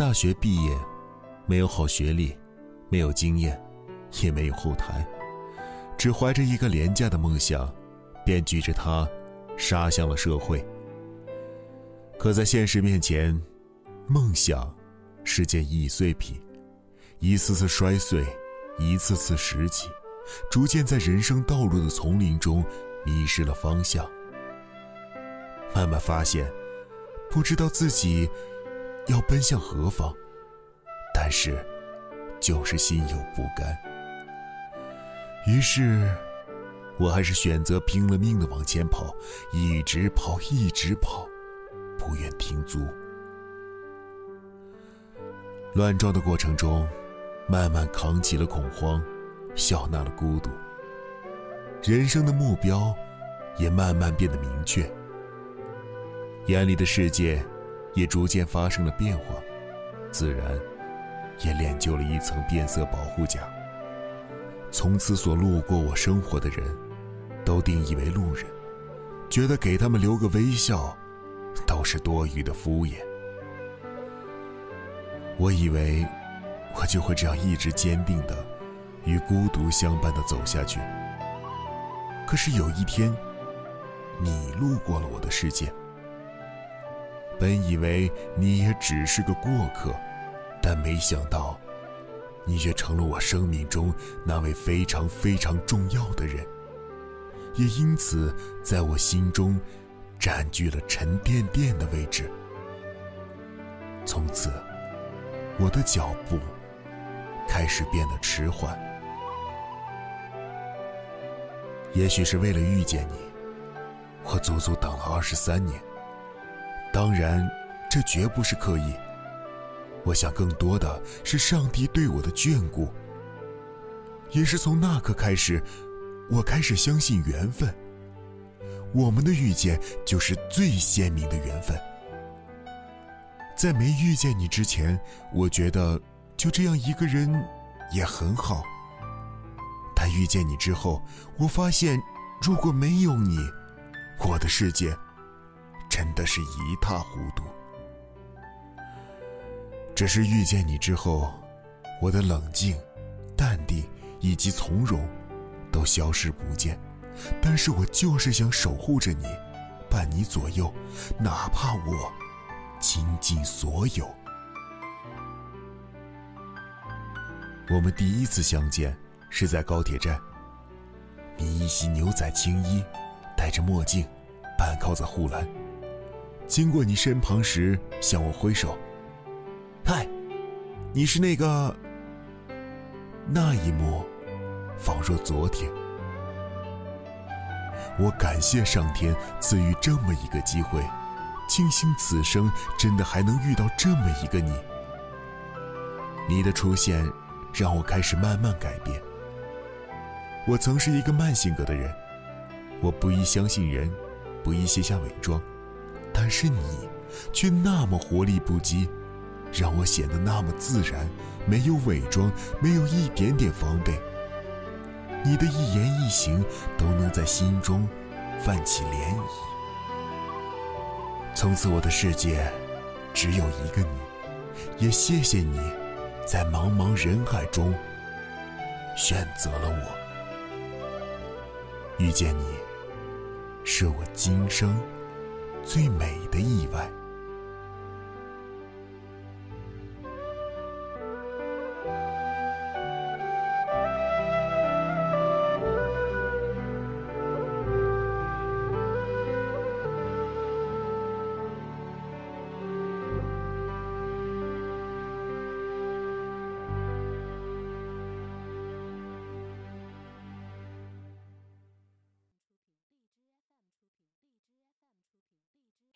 大学毕业，没有好学历，没有经验，也没有后台，只怀着一个廉价的梦想，便举着它，杀向了社会。可在现实面前，梦想是件易碎品，一次次摔碎，一次次拾起，逐渐在人生道路的丛林中迷失了方向。慢慢发现，不知道自己要奔向何方，但是就是心有不甘。于是，我还是选择拼了命的往前跑，一直跑，一直跑，不愿停足。乱撞的过程中，慢慢扛起了恐慌，笑纳了孤独。人生的目标也慢慢变得明确。眼里的世界，也逐渐发生了变化，自然，也练就了一层变色保护甲。从此，所路过我生活的人，都定义为路人，觉得给他们留个微笑，都是多余的敷衍。我以为，我就会这样一直坚定的，与孤独相伴的走下去。可是有一天，你路过了我的世界。本以为你也只是个过客，但没想到，你却成了我生命中那位非常非常重要的人，也因此在我心中占据了沉甸甸的位置。从此，我的脚步开始变得迟缓。也许是为了遇见你，我足足等了二十三年。当然，这绝不是刻意。我想，更多的是上帝对我的眷顾。也是从那刻开始，我开始相信缘分。我们的遇见就是最鲜明的缘分。在没遇见你之前，我觉得就这样一个人也很好。但遇见你之后，我发现，如果没有你，我的世界……真的是一塌糊涂。只是遇见你之后，我的冷静、淡定以及从容都消失不见。但是我就是想守护着你，伴你左右，哪怕我倾尽所有。我们第一次相见是在高铁站，你一袭牛仔青衣，戴着墨镜，半靠在护栏。经过你身旁时，向我挥手。嗨，你是那个……那一幕，仿若昨天。我感谢上天赐予这么一个机会，庆幸此生真的还能遇到这么一个你。你的出现，让我开始慢慢改变。我曾是一个慢性格的人，我不易相信人，不易卸下伪装。但是你，却那么活力不羁，让我显得那么自然，没有伪装，没有一点点防备。你的一言一行都能在心中泛起涟漪。从此我的世界只有一个你，也谢谢你，在茫茫人海中选择了我。遇见你，是我今生。最美的意外。